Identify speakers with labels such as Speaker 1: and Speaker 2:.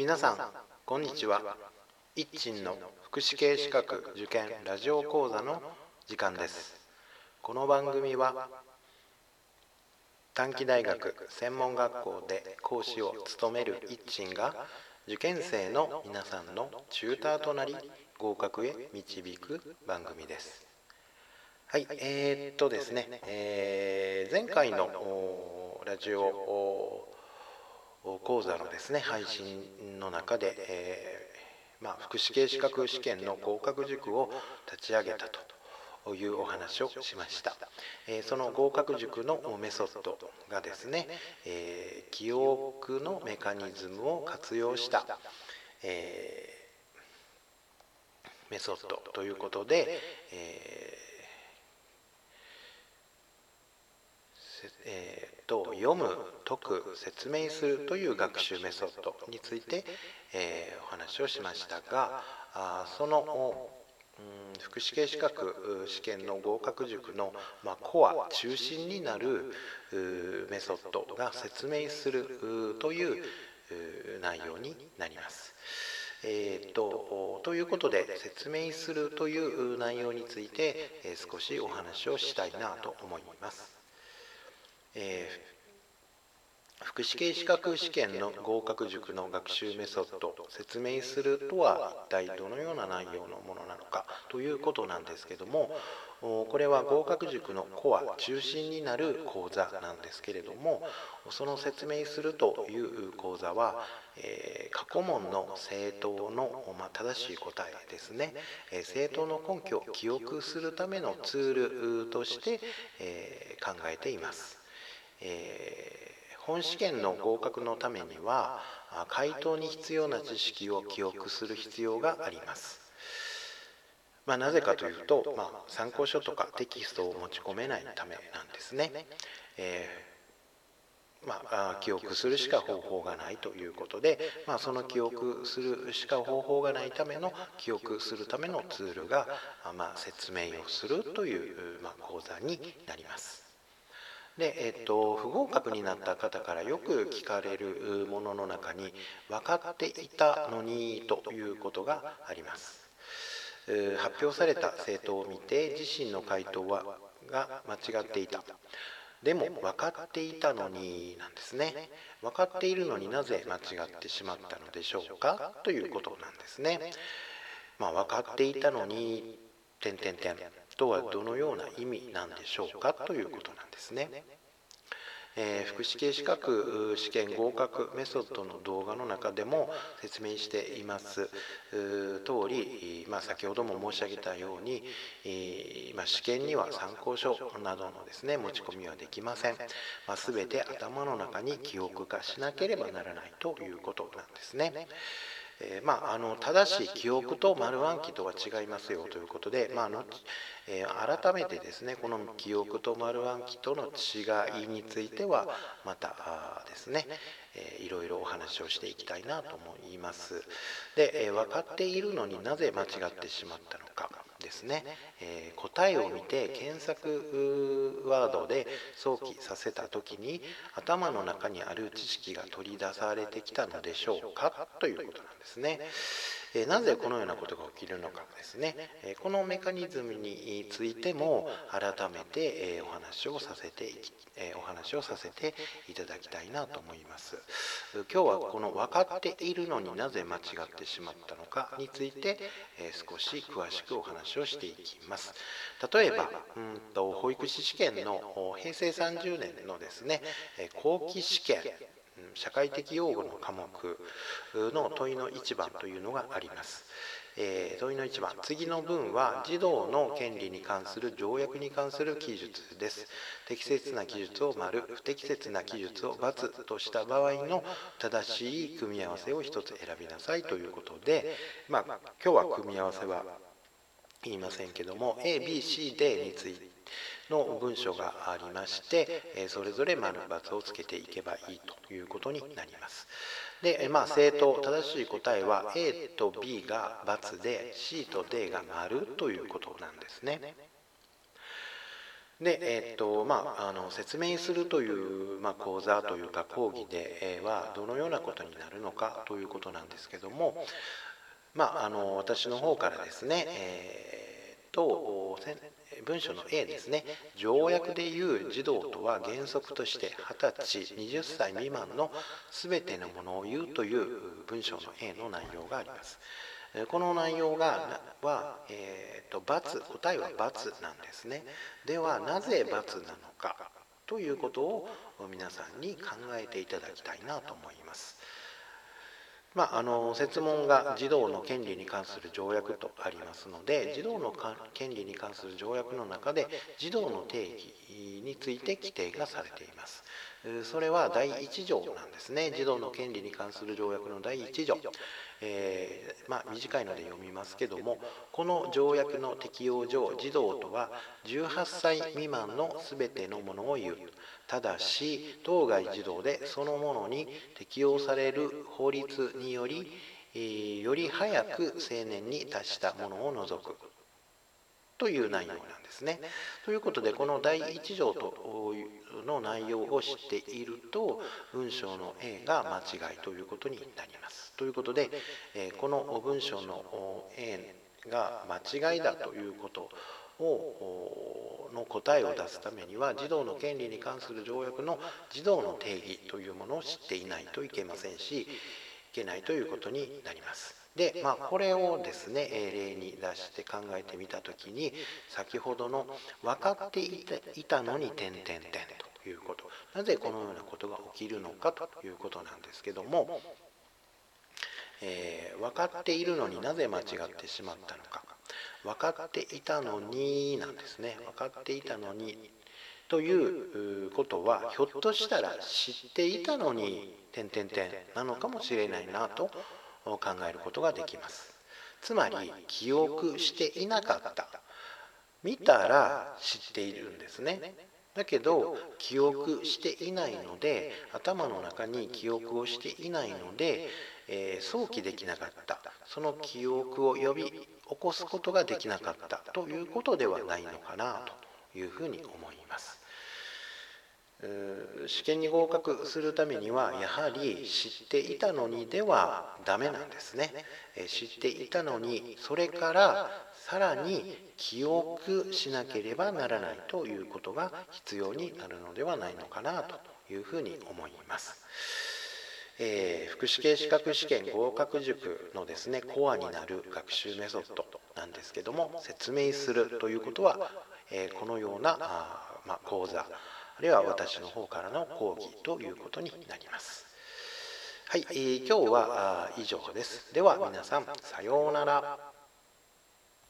Speaker 1: 皆さんこんにちは。一鎮の福祉系資格受験ラジオ講座の時間です。この番組は短期大学専門学校で講師を務める一鎮が受験生の皆さんのチューターとなり合格へ導く番組です。はいえー、っとですね、えー、前回のラジオ講座のですね配信の中で、えー、まあ、福祉系資格試験の合格塾を立ち上げたというお話をしました、えー、その合格塾のメソッドがですね、えー、記憶のメカニズムを活用した、えメソッドということで、ええーと読む解く説明するという学習メソッドについて、えー、お話をしましたがあその福祉系資格試験の合格塾の、まあ、コア中心になるメソッドが説明するという内容になります。えーと、ということで説明するという内容について、え、少しお話をしたいなと思います。えー、福祉系資格試験の合格塾の学習メソッド説明するとは一体どのような内容のものなのかということなんですけどもこれは合格塾のコア中心になる講座なんですけれどもその説明するという講座は、え、過去問の正答の、ま、正しい答えですね、えー、正答の根拠を記憶するためのツールとして、え、考えています。えー、本試験の合格のためには回答に必要な知識を記憶する必要があります。まあ、なぜかというと、まあ、参考書とかテキストを持ち込めないためなんですね。えー、まあ、記憶するしか方法がないということで、まあ、その記憶するしか方法がないための記憶するためのツールが、まあ、説明をするという、まあ、講座になります。で、えっと、不合格になった方からよく聞かれるものの中に分かっていたのにということがあります。発表された生徒を見て自身の回答はが間違っていた。でも分かっていたのになんですね。分かっているのになぜ間違ってしまったのでしょうか？ということなんですね。まあ分かっていたのに点点点とはどのような意味なんでしょうかということなんですね。えー、福祉系資格試験合格メソッドの動画の中でも説明しています通り、まあ、先ほども申し上げたように、まあ、試験には参考書などのですね持ち込みはできません、まあ、全て頭の中に記憶化しなければならないということなんですね。えー、まあ、あの正しい記憶と丸暗記とは違いますよということで、まあのえー、改めてですねこの記憶と丸暗記との違いについてはまたですね、えー、いろいろお話をしていきたいなと思います。で、えー、分かっているのになぜ間違ってしまったのか。ですね、えー、答えを見て検索ワードで想起させた時に頭の中にある知識が取り出されてきたのでしょうかということなんですね。えなぜこのようなことが起きるのかですね、えこのメカニズムについても改めて、えお話をさせていき、えお話をさせていただきたいなと思います。今日はこの分かっているのになぜ間違ってしまったのかについて、え少し詳しくお話をしていきます。例えばうんと保育士試験の平成30年のですね後期試験。社会的用語の科目の問いの1番というのがあります。えー、問いの1番次の文は児童の権利に関する条約に関する記述です適切な記述を丸不適切な記述を×とした場合の正しい組み合わせを1つ選びなさいということで、まあ、今日は組み合わせは言いませんけども ABCD についての文章がありましてそれぞれ丸×をつけていけばいいということになります。で、まあ、正答正しい答えは A と B が×で C と D が丸ということなんですね。で、えーとまあ、あの説明するという、まあ、講座というか講義で、はどのようなことになるのかということなんですけども、まあ、あの私の方からですね、えー、と文書の A ですね条約でいう児童とは原則として20歳20歳未満の全てのものを言うという文章の A の内容があります。この内容がは、えーと、×答えは×なんですねではなぜ×なのかということを皆さんに考えていただきたいなと思いますまあ、あの設問が児童の権利に関する条約とありますので児童の権利に関する条約の中で児童の定義について規定がされています。それは第1条なんですね。児童の権利に関する条約の第1条。えー、まあ、短いので読みますけどもこの条約の適用上児童とは18歳未満の全てのものを言う。ただし当該児童でそのものに適用される法律により、えー、より早く成年に達したものを除く。という内容なんですね。ということでこの第1条との内容を知っていると文章の A が間違いということになります。ということでこの文章の A が間違いだということをの答えを出すためには児童の権利に関する条約の児童の定義というものを知っていないといけませんしいけないということになります。で、まあ、これをですね例に出して考えてみた時に先ほどの分かっていたのに点々点ということ。なぜこのようなことが起きるのかということなんですけども、えー、分かっているのになぜ間違ってしまったのか。分かっていたのになんですね。分かっていたのにということはひょっとしたら知っていたのに点々点なのかもしれないなと考えることができます。つまり記憶していなかった。見たら知っているんですね。だけど記憶していないので頭の中に記憶をしていないので、えー、想起できなかった。その記憶を呼び起こすことができなかったということではないのかなというふうに思います。試験に合格するためにはやはり知っていたのにではダメなんですね知っていたのにそれからさらに記憶しなければならないということが必要になるのではないのかなというふうに思います。えー、福祉系資格試験合格塾のですねコアになる学習メソッドなんですけども説明するということは、えー、このようなあ、まあ、講座あるいは私の方からの講義ということになります。はい、えー、今日は以上です。では皆さん、さようなら。